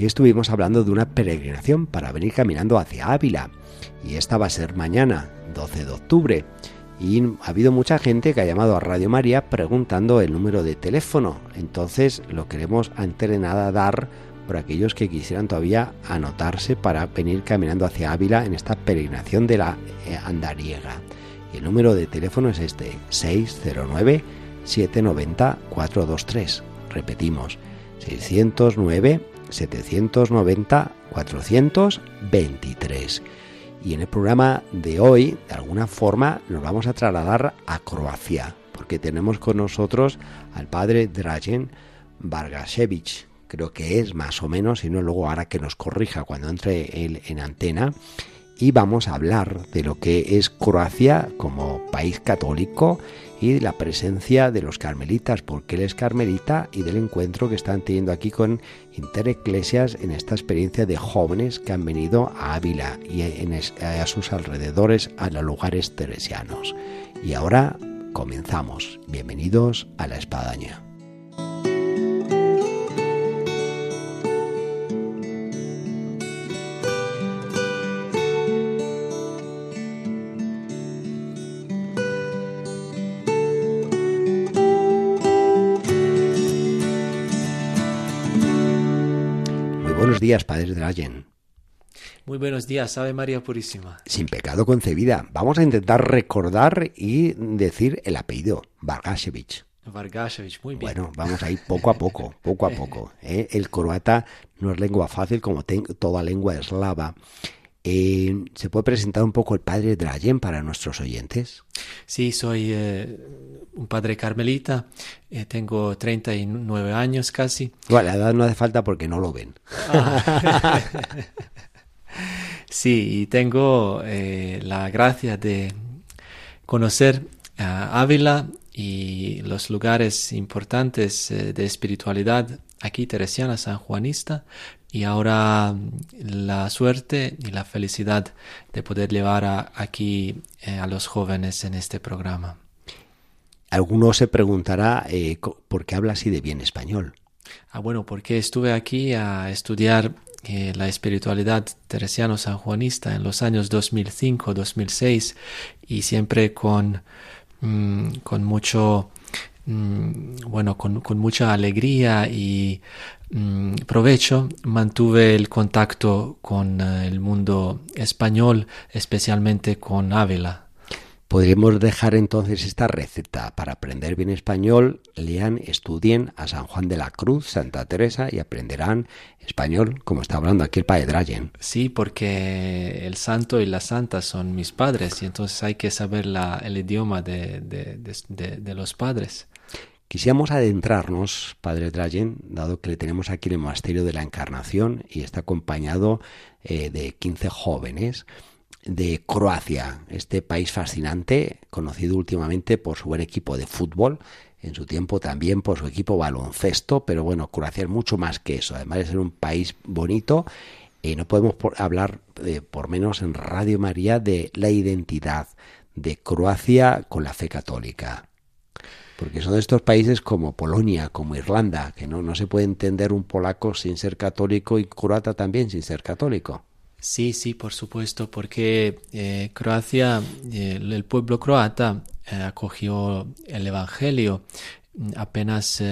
que estuvimos hablando de una peregrinación para venir caminando hacia Ávila y esta va a ser mañana, 12 de octubre. Y ha habido mucha gente que ha llamado a Radio María preguntando el número de teléfono. Entonces lo queremos antes de nada dar por aquellos que quisieran todavía anotarse para venir caminando hacia Ávila en esta peregrinación de la eh, andariega. Y el número de teléfono es este, 609 790 423. Repetimos, 609 790 423. Y en el programa de hoy, de alguna forma, nos vamos a trasladar a Croacia, porque tenemos con nosotros al padre Drajen Vargasevich, creo que es más o menos, y no luego ahora que nos corrija cuando entre él en antena, y vamos a hablar de lo que es Croacia como país católico y la presencia de los carmelitas, porque él es carmelita y del encuentro que están teniendo aquí con Intereclesias en esta experiencia de jóvenes que han venido a Ávila y a sus alrededores a los lugares teresianos. Y ahora comenzamos. Bienvenidos a la espadaña. Días, Padre Drayen. Muy buenos días, Ave María Purísima. Sin pecado concebida. Vamos a intentar recordar y decir el apellido, Vargasevich. Vargasevich, muy bien. Bueno, vamos ahí poco a poco, poco a poco. ¿eh? El croata no es lengua fácil como toda lengua eslava. Eh, ¿Se puede presentar un poco el padre Drayen para nuestros oyentes? Sí, soy eh, un padre carmelita, eh, tengo 39 años casi. Bueno, la edad no hace falta porque no lo ven. Ah. sí, y tengo la gracia de conocer a Ávila y los lugares importantes de espiritualidad aquí teresiana sanjuanista y ahora la suerte y la felicidad de poder llevar aquí eh, a los jóvenes en este programa. Alguno se preguntará eh, por qué habla así de bien español. Ah, bueno, porque estuve aquí a estudiar eh, la espiritualidad teresiano-sanjuanista en los años 2005-2006 y siempre con, mm, con mucho Mm, bueno, con, mucha alegría y mm, provecho mantuve el contacto con eh, el mundo español, especialmente con Ávila. Podríamos dejar entonces esta receta para aprender bien español. Lean, estudien a San Juan de la Cruz, Santa Teresa y aprenderán español como está hablando aquí el padre Drayen. Sí, porque el santo y la santa son mis padres y entonces hay que saber el idioma de, de los padres. Quisiéramos adentrarnos, Padre Drayen, dado que le tenemos aquí en el Monasterio de la Encarnación y está acompañado eh, de 15 jóvenes de Croacia, este país fascinante, conocido últimamente por su buen equipo de fútbol, en su tiempo también por su equipo baloncesto, pero bueno, Croacia es mucho más que eso, además de ser un país bonito, y no podemos hablar, eh, por menos en Radio María, de la identidad de Croacia con la fe católica porque son de estos países como Polonia, como Irlanda, que no, no se puede entender un polaco sin ser católico y croata también sin ser católico. Sí, sí, por supuesto, porque eh, Croacia, eh, el pueblo croata eh, acogió el Evangelio apenas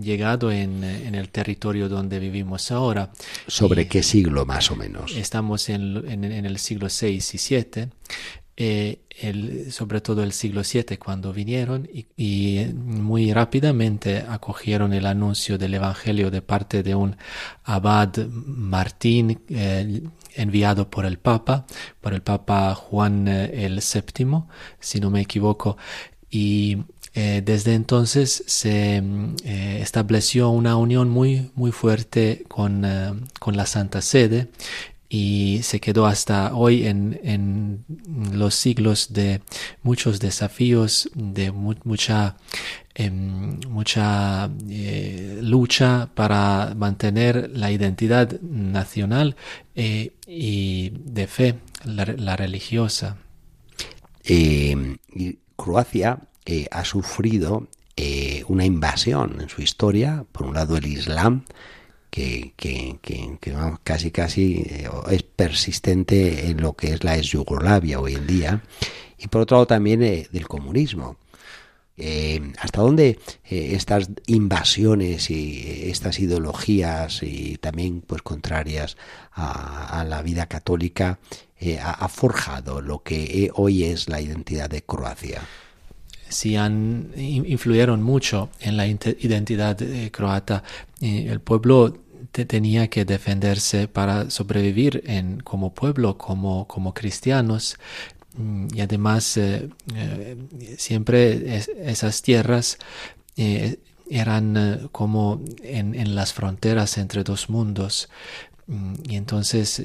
llegado en, en, el territorio donde vivimos ahora. ¿Sobre qué siglo más o menos? Estamos en, en, en el siglo VI y VII eh, sobre todo el siglo VII cuando vinieron y, muy rápidamente acogieron el anuncio del Evangelio de parte de un abad Martín eh, enviado por el Papa, por el Papa Juan eh, el VII, si no me equivoco, y desde entonces se estableció una unión muy, muy fuerte con, con la Santa Sede y se quedó hasta hoy en, en los siglos de muchos desafíos, de mucha, em, mucha eh, lucha para mantener la identidad nacional eh, y de fe, la, religiosa. Em, Croacia ha sufrido una invasión en su historia, por un lado el Islam, que, que, que, casi casi eh, es persistente en lo que es la ex Yugoslavia hoy en día, y por otro lado también eh, del comunismo. Eh, ¿Hasta dónde estas invasiones y estas ideologías y también pues contrarias a, la vida católica ha, forjado lo que hoy es la identidad de Croacia? Sí han influyeron mucho en la identidad croata. el pueblo tenía que defenderse para sobrevivir en, como pueblo, como, como cristianos. Mm, y además, eh, eh, siempre esas tierras eh, eran como en, en, las fronteras entre dos mundos. Mm, y entonces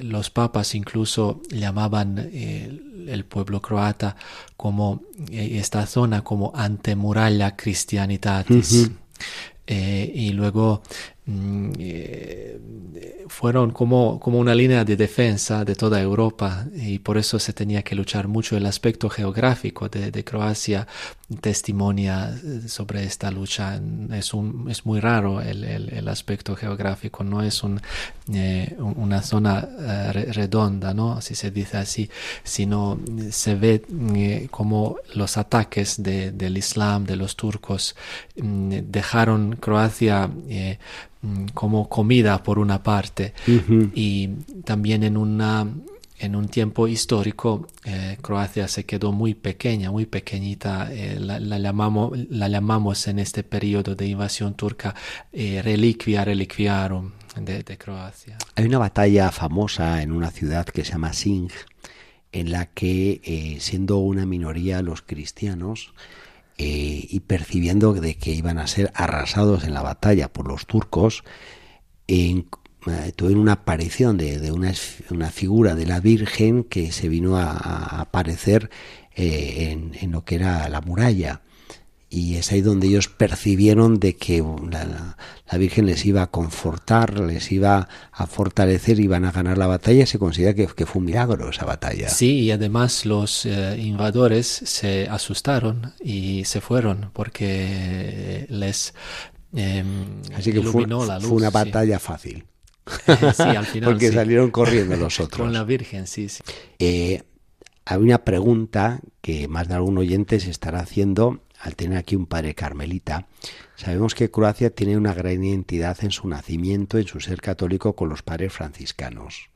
los papas incluso llamaban el pueblo croata como esta zona como antemuralla cristianitatis. y luego eh, fueron como, como una línea de defensa de toda Europa y por eso se tenía que luchar mucho el aspecto geográfico de, Croacia. Testimonia eh, sobre esta lucha. Es, un, es muy raro el, el, aspecto geográfico. No es eh, una zona redonda no si se dice así. Sino se ve como los ataques del Islam de los turcos mm, dejaron Croacia Mm, como comida por una parte y también en una en un tiempo histórico eh, Croacia se quedó muy pequeña, muy pequeñita, eh, la, llamamos, la llamamos en este periodo de invasión turca eh, reliquia reliquiarum de, de, Croacia. Hay una batalla famosa en una ciudad que se llama Singh, en la que siendo una minoría los cristianos eh, y percibiendo de que iban a ser arrasados en la batalla por los turcos, eh, tuvieron una aparición de, una, figura de la Virgen que se vino a, aparecer eh, en, lo que era la muralla y es ahí donde ellos percibieron de que la, Virgen les iba a confortar, les iba a fortalecer, iban a ganar la batalla. Se considera que, fue un milagro esa batalla. Sí, y además los eh, invadores se asustaron y se fueron porque les eh, Así que fue, la luz, fue una batalla fácil. sí, al final. porque salieron corriendo los otros. Con la Virgen, sí. sí. Eh, hay una pregunta que más de algún oyente se estará haciendo al tener aquí un padre carmelita, sabemos que Croacia tiene una gran identidad en su nacimiento, en su ser católico con los padres franciscanos.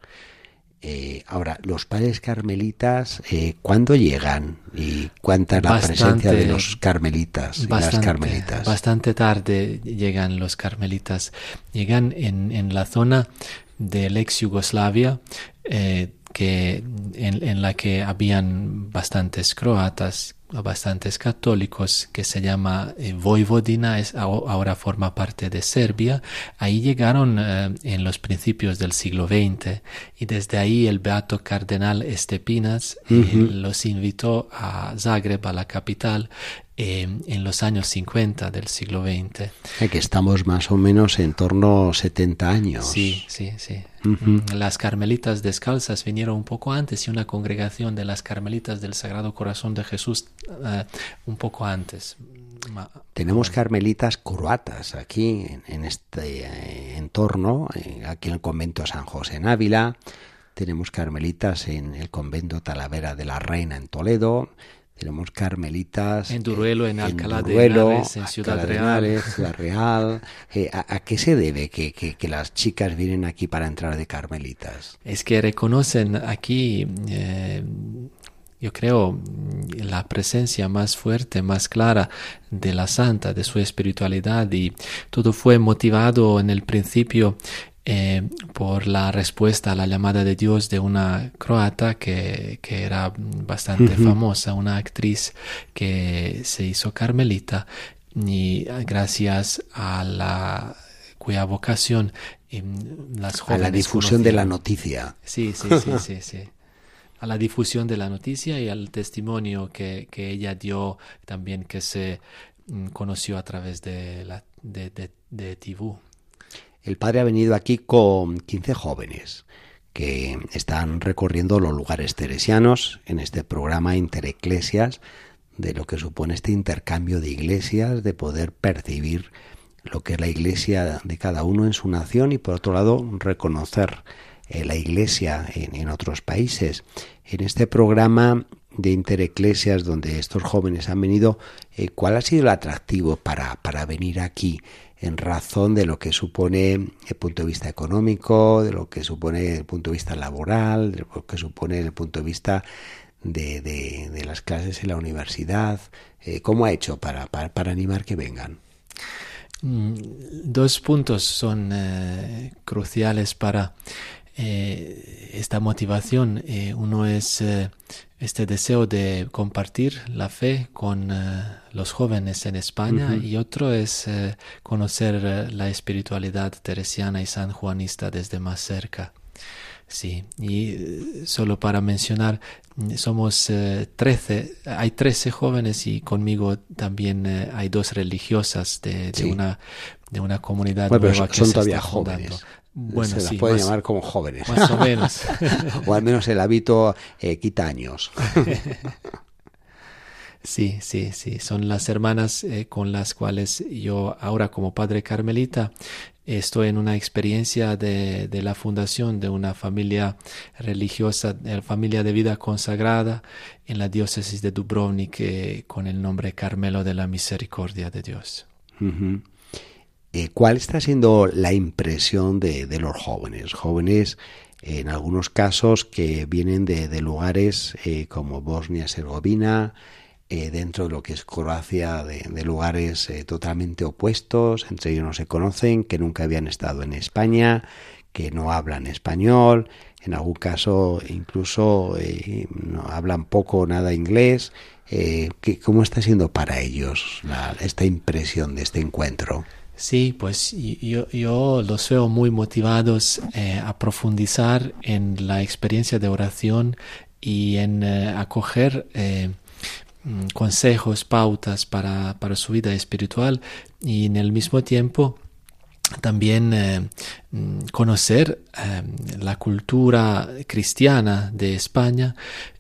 Eh, ahora, los padres carmelitas, eh, ¿cuándo llegan? ¿Y cuánta es la presencia de los carmelitas y las carmelitas? Bastante tarde llegan los carmelitas. Llegan en, en la zona del ex Yugoslavia, eh, que, en, en, la que habían bastantes croatas bastantes católicos que se llama eh, Vojvodina, es, ahora forma parte de Serbia. Ahí llegaron eh, en los principios del siglo XX y desde ahí el beato cardenal Estepinas eh, los invitó a Zagreb, a la capital, en los años 50 del siglo XX. Que estamos más o menos en torno a 70 años. Sí, sí, sí. Mm, las carmelitas descalzas vinieron un poco antes y una congregación de las carmelitas del Sagrado Corazón de Jesús eh, un poco antes. Tenemos carmelitas croatas aquí en, este eh, entorno, eh, aquí en el convento San José en Ávila. Tenemos carmelitas en el convento Talavera de la Reina en Toledo tenemos carmelitas. En Duruelo, en, Alcalá de Henares, en Ciudad Real. Ciudad Real. Eh, ¿a, qué se debe que, que, las chicas vienen aquí para entrar de carmelitas? Es que reconocen aquí, eh, yo creo, la presencia más fuerte, más clara de la santa, de su espiritualidad y todo fue motivado en el principio eh, por la respuesta a la llamada de Dios de una croata que, que era bastante famosa, una actriz que se hizo carmelita y gracias a la cuya vocación las jóvenes a la difusión de la noticia. Sí, sí, sí, sí, sí. A la difusión de la noticia y al testimonio que, que ella dio también que se mm, conoció a través de, la, de, de, de Tibú. El padre ha venido aquí con 15 jóvenes que están recorriendo los lugares teresianos en este programa Intereclesias de lo que supone este intercambio de iglesias, de poder percibir lo que es la iglesia de cada uno en su nación y por otro lado reconocer eh, la iglesia en, otros países. En este programa de Intereclesias donde estos jóvenes han venido, eh, ¿cuál ha sido el atractivo para, para venir aquí? En razón de lo que supone el punto de vista económico, de lo que supone el punto de vista laboral, de lo que supone el punto de vista de, de, las clases en la universidad. Eh, ¿Cómo ha hecho para, para, animar que vengan? Mm, dos puntos son eh, cruciales para eh, esta motivación. uno es este deseo de compartir la fe con los jóvenes en España y otro es conocer la espiritualidad teresiana y sanjuanista desde más cerca. Sí, y eh, solo para mencionar, somos eh, trece, hay trece jóvenes y conmigo también eh, hay dos religiosas de, de, una, de una comunidad nueva que son se todavía está jóvenes. Bueno, se sí, puede llamar como jóvenes. Más o menos. o al menos el hábito quita años. Sí, sí, sí. Son las hermanas con las cuales yo ahora como padre carmelita Estoy en una experiencia de, de, la fundación de una familia religiosa, de familia de vida consagrada en la diócesis de Dubrovnik eh, con el nombre Carmelo de la Misericordia de Dios. Eh, ¿Cuál está siendo la impresión de, de, los jóvenes? Jóvenes en algunos casos que vienen de, de lugares eh, como Bosnia-Herzegovina, eh, dentro de lo que es Croacia, de, lugares eh, totalmente opuestos, entre ellos no se conocen, que nunca habían estado en España, que no hablan español, en algún caso incluso hablan poco o nada inglés. ¿Cómo está siendo para ellos esta impresión de este encuentro? Sí, pues yo, yo los veo muy motivados a profundizar en la experiencia de oración y en acoger Mm, consejos, pautas para, para, su vida espiritual y en el mismo tiempo también eh, mm, conocer eh, la cultura cristiana de España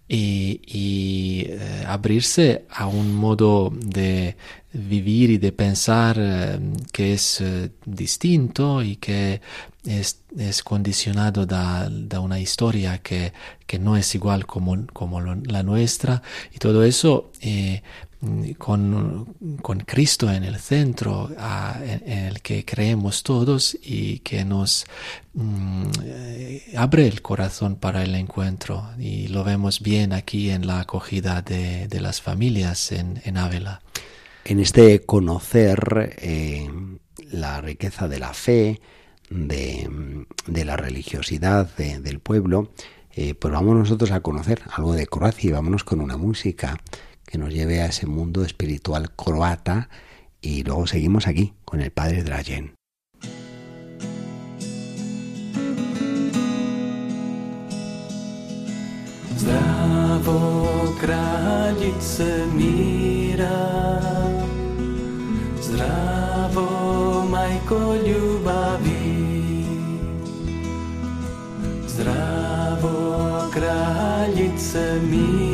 y, eh, abrirse a un modo de vivir y de pensar que es distinto y que es, es condicionado da, da, una historia que, que, no es igual como, como la nuestra. Y todo eso eh, con, con, Cristo en el centro en, el que creemos todos y que nos mm, abre el corazón para el encuentro y lo vemos bien aquí en la acogida de, de las familias en, en Ávila. En este conocer eh, la riqueza de la fe, de, la religiosidad del pueblo, eh, pues vamos nosotros a conocer algo de Croacia y vámonos con una música que nos lleve a ese mundo espiritual croata y luego seguimos aquí con el padre Dragen. Zdravo zdravo majko Zdravo kraljice mira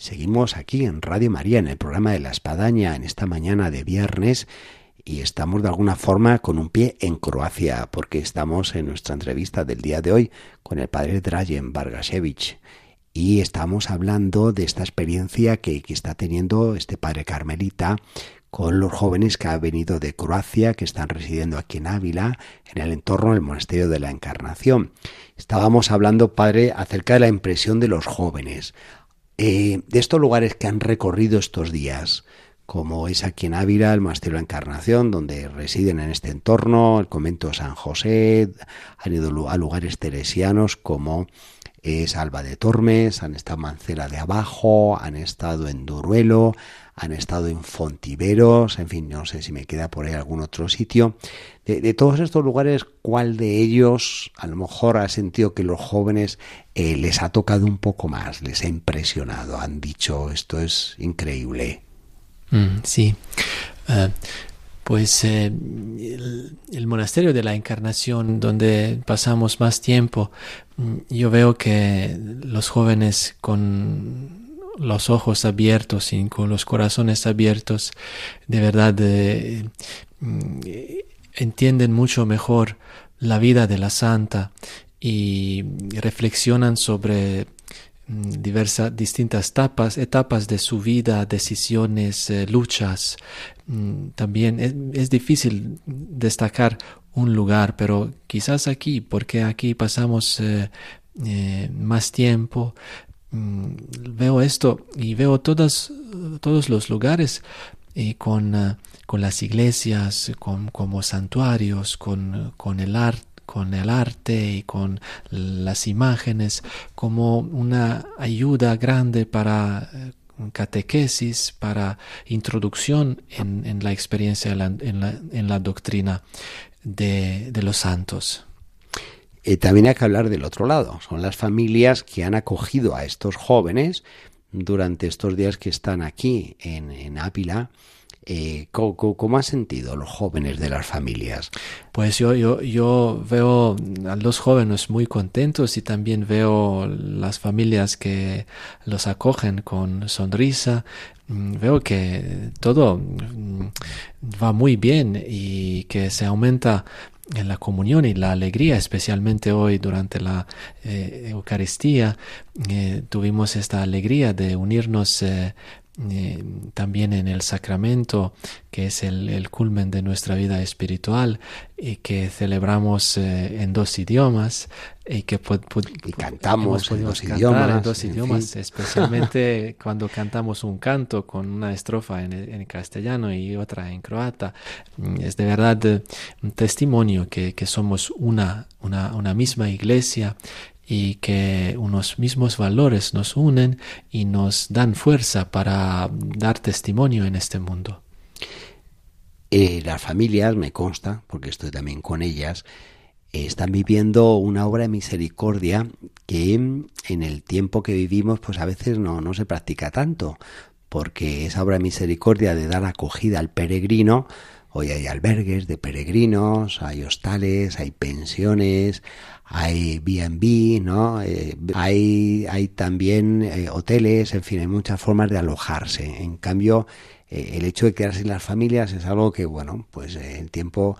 seguimos aquí en Radio María, en el programa de la Espadaña, en esta mañana de viernes, y estamos de alguna forma con un pie en Croacia, porque estamos en nuestra entrevista del día de hoy con el padre Drajen Vargasevich. Y estamos hablando de esta experiencia que, que está teniendo este padre carmelita con los jóvenes que han venido de Croacia, que están residiendo aquí en Ávila, en el entorno del Monasterio de la Encarnación. Estábamos hablando, padre, acerca de la impresión de los jóvenes, eh, de estos lugares que han recorrido estos días, como es aquí en Ávila, el Monasterio de la Encarnación, donde residen en este entorno, el convento de San José, han ido a lugares teresianos como es Alba de Tormes, han estado en Mancera de Abajo, han estado en Duruelo, han estado en Fontiveros, en fin, no sé si me queda por ahí algún otro sitio. De, todos estos lugares, ¿cuál de ellos a lo mejor ha sentido que los jóvenes eh, les ha tocado un poco más, les ha impresionado, han dicho esto es increíble? Mm, sí. Eh, pues eh, el, monasterio de la Encarnación, donde pasamos más tiempo, mm, yo veo que los jóvenes con los ojos abiertos y con los corazones abiertos, de verdad eh, mm, entienden mucho mejor la vida de la santa y reflexionan sobre mm, diversas distintas etapas, etapas de su vida, decisiones, eh, luchas. Mm, también es, difícil destacar un lugar, pero quizás aquí, porque aquí pasamos eh, más tiempo, Mm, veo esto y veo todos los lugares y con, eh, con las iglesias, con, como santuarios, con, con el arte con el arte y con las imágenes como una ayuda grande para eh, catequesis, para introducción en, la experiencia, en la, en la, doctrina de los santos. Eh, también hay que hablar del otro lado. Son las familias que han acogido a estos jóvenes durante estos días que están aquí en, en Ávila. Eh, ¿cómo, han sentido los jóvenes de las familias? Pues yo, yo, yo veo a los jóvenes muy contentos y también veo las familias que los acogen con sonrisa. Mm, veo que todo mm, va muy bien y que se aumenta en la comunión y la alegría, especialmente hoy durante la eh, Eucaristía, eh, tuvimos esta alegría de unirnos eh, eh, también en el sacramento, que es el, culmen de nuestra vida espiritual y que celebramos eh, en dos idiomas y que cantamos en dos idiomas, dos idiomas especialmente cuando cantamos un canto con una estrofa en, castellano y otra en croata. Mm, es de verdad eh, un testimonio que, que somos una, una, una misma iglesia y que unos mismos valores nos unen y nos dan fuerza para dar testimonio en este mundo. Eh, las familias, me consta, porque estoy también con ellas, están viviendo una obra de misericordia que en el tiempo que vivimos pues a veces no, no se practica tanto, porque esa obra de misericordia de dar acogida al peregrino, hoy hay albergues de peregrinos, hay hostales, hay pensiones, hay B&B, ¿no? Eh, hay, hay también eh, hoteles, en fin, hay muchas formas de alojarse. En cambio, eh, el hecho de quedarse en las familias es algo que, bueno, pues el tiempo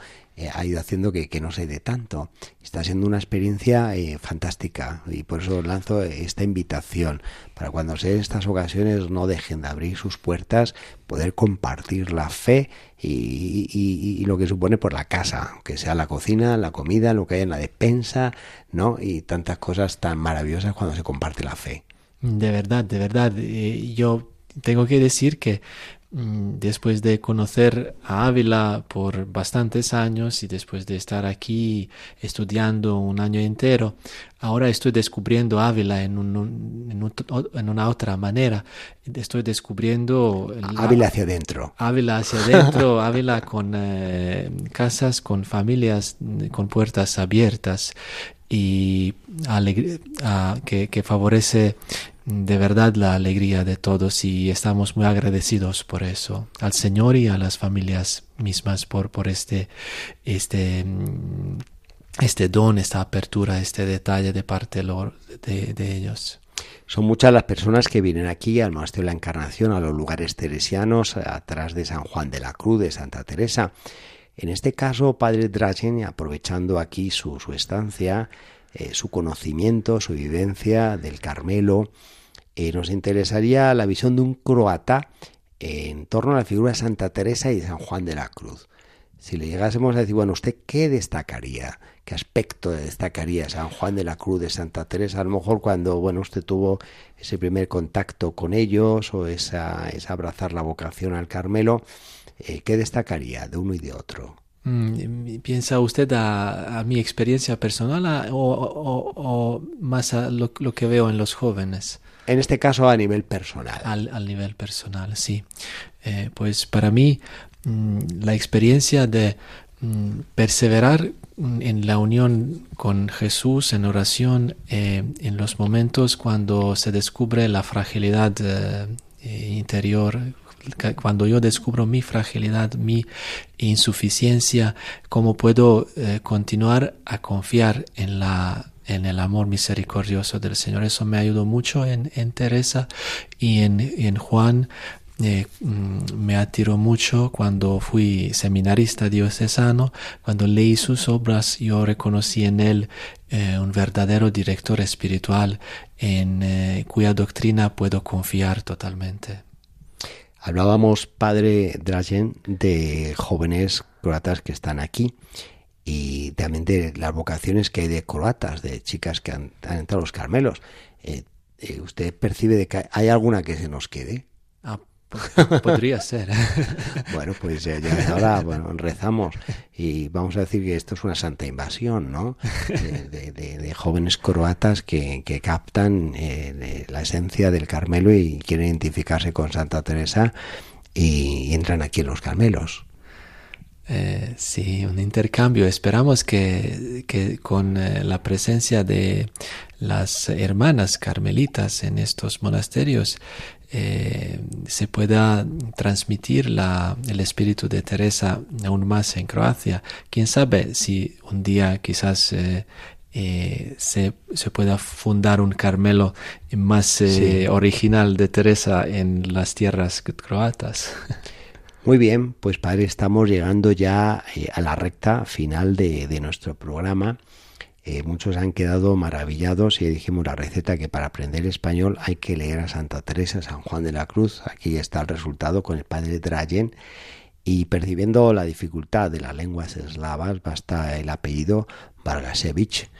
ha ido haciendo que, que, no se dé tanto. Está siendo una experiencia fantástica y por eso lanzo esta invitación para cuando se estas ocasiones no dejen de abrir sus puertas, poder compartir la fe y, lo que supone por la casa, que sea la cocina, la comida, lo que hay en la despensa, ¿no? Y tantas cosas tan maravillosas cuando se comparte la fe. De verdad, de verdad. Eh, yo tengo que decir que después de conocer a Ávila por bastantes años y después de estar aquí estudiando un año entero, ahora estoy descubriendo Ávila en, en, una otra manera. Estoy descubriendo... Ávila hacia adentro. Ávila hacia adentro, Ávila con eh, casas, con familias, con puertas abiertas y que, que favorece de verdad la alegría de todos y estamos muy agradecidos por eso al Señor y a las familias mismas por, por este, este, este don, esta apertura, este detalle de parte de, de ellos. Son muchas las personas que vienen aquí al Monasterio de la Encarnación, a los lugares teresianos, atrás de San Juan de la Cruz, de Santa Teresa. En este caso, Padre Drachen, aprovechando aquí su, estancia, eh, su conocimiento, su vivencia del Carmelo, eh, nos interesaría la visión de un croata en torno a la figura de Santa Teresa y de San Juan de la Cruz. Si le llegásemos a decir, bueno, ¿usted qué destacaría? ¿Qué aspecto destacaría San Juan de la Cruz de Santa Teresa? A lo mejor cuando, bueno, usted tuvo ese primer contacto con ellos o esa, esa abrazar la vocación al Carmelo, eh, ¿qué destacaría de uno y de otro? Mm, ¿Piensa usted a, mi experiencia personal o, más a lo, que veo en los jóvenes? En este caso a nivel personal. Al, nivel personal, sí. Eh, pues para mí Mm, la experiencia de mm, perseverar en la unión con Jesús en oración eh, en los momentos cuando se descubre la fragilidad eh, interior, cuando yo descubro mi fragilidad, mi insuficiencia, cómo puedo eh, continuar a confiar en la en el amor misericordioso del Señor. Eso me ayudó mucho en, en Teresa y en, en Juan eh, mm, me atiró mucho cuando fui seminarista diocesano, cuando leí sus obras yo reconocí en él eh, un verdadero director espiritual en cuya doctrina puedo confiar totalmente. Hablábamos, padre Dragen, de jóvenes croatas que están aquí y también de las vocaciones que hay de croatas, de chicas que han, entrado a los Carmelos. ¿Usted percibe de que hay alguna que se nos quede? Ah, Podría ser. bueno, pues ya, ahora bueno, rezamos y vamos a decir que esto es una santa invasión, ¿no? De, jóvenes croatas que, captan eh, la esencia del Carmelo y quieren identificarse con Santa Teresa y, entran aquí en los Carmelos. Eh, sí, un intercambio. Esperamos que, que con eh, la presencia de las hermanas carmelitas en estos monasterios eh, se pueda transmitir la, el espíritu de Teresa aún más en Croacia. Quién sabe si un día quizás eh, eh, se, se, pueda fundar un Carmelo más original de Teresa en las tierras croatas. Muy bien, pues padre, estamos llegando ya a la recta final de, de nuestro programa. Eh, muchos han quedado maravillados y dijimos la receta que para aprender español hay que leer a Santa Teresa, San Juan de la Cruz. Aquí está el resultado con el padre Drayen. Y percibiendo la dificultad de las lenguas eslavas, basta el apellido Vargasevich.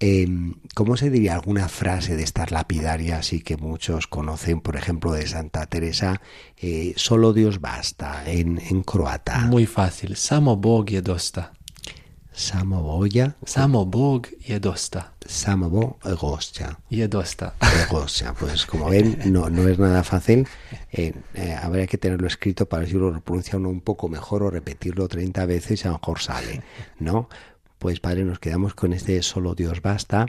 Em, ¿Cómo se diría alguna frase de estas lapidarias y que muchos conocen, por ejemplo, de Santa Teresa? Eh, solo Dios basta en, en croata. Muy fácil. Samo Bog je dosta. Samoboja. Samobog je dosta. Samobo gosta. Je dosta. Gosta. Pues como ven, no, no es nada fácil. Eh, eh, habría que tenerlo escrito para si lo pronuncia uno un poco mejor o repetirlo 30 veces y a lo mejor sale, ¿no? Pues padre, nos quedamos con este solo Dios basta.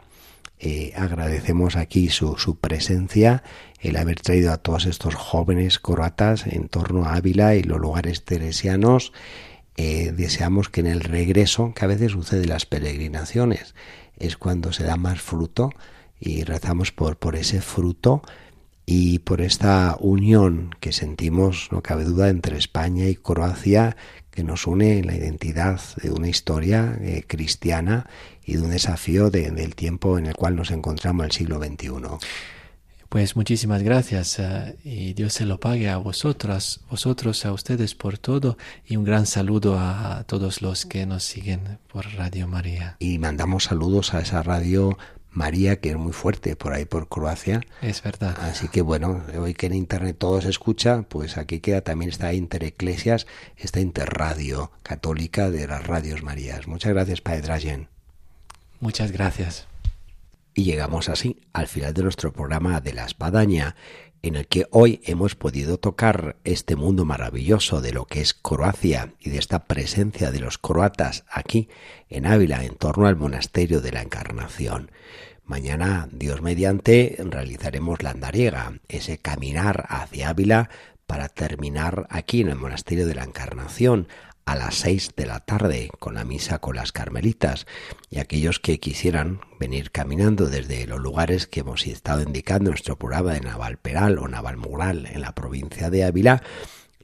Eh, agradecemos aquí su, su, presencia, el haber traído a todos estos jóvenes croatas en torno a Ávila y los lugares teresianos eh, deseamos que en el regreso, que a veces sucede las peregrinaciones, es cuando se da más fruto y rezamos por, por ese fruto y por esta unión que sentimos, no cabe duda, entre España y Croacia, que nos une en la identidad de una historia eh, cristiana y de un desafío del tiempo en el cual nos encontramos el siglo XXI. Pues muchísimas gracias eh, y Dios se lo pague a vosotras, vosotros, a ustedes por todo y un gran saludo a, todos los que nos siguen por Radio María. Y mandamos saludos a esa radio María que es muy fuerte por ahí por Croacia. Es verdad. Así que bueno, hoy que en internet todo se escucha, pues aquí queda también esta Intereclesias, esta interradio católica de las radios Marías. Muchas gracias, Padre Drayen. Muchas gracias. Y llegamos así al final de nuestro programa de la espadaña, en el que hoy hemos podido tocar este mundo maravilloso de lo que es Croacia y de esta presencia de los croatas aquí en Ávila en torno al monasterio de la Encarnación. Mañana, Dios mediante, realizaremos la andariega, ese caminar hacia Ávila para terminar aquí en el monasterio de la Encarnación, a las seis de la tarde con la misa con las carmelitas y aquellos que quisieran venir caminando desde los lugares que hemos estado indicando nuestro programa de Navalperal o Navalmural en la provincia de Ávila,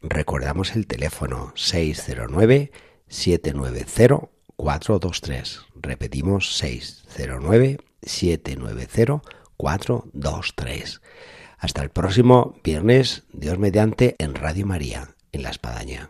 recordamos el teléfono 609 790 423. Repetimos 609 790 423. Hasta el próximo viernes, Dios mediante, en Radio María, en La Espadaña.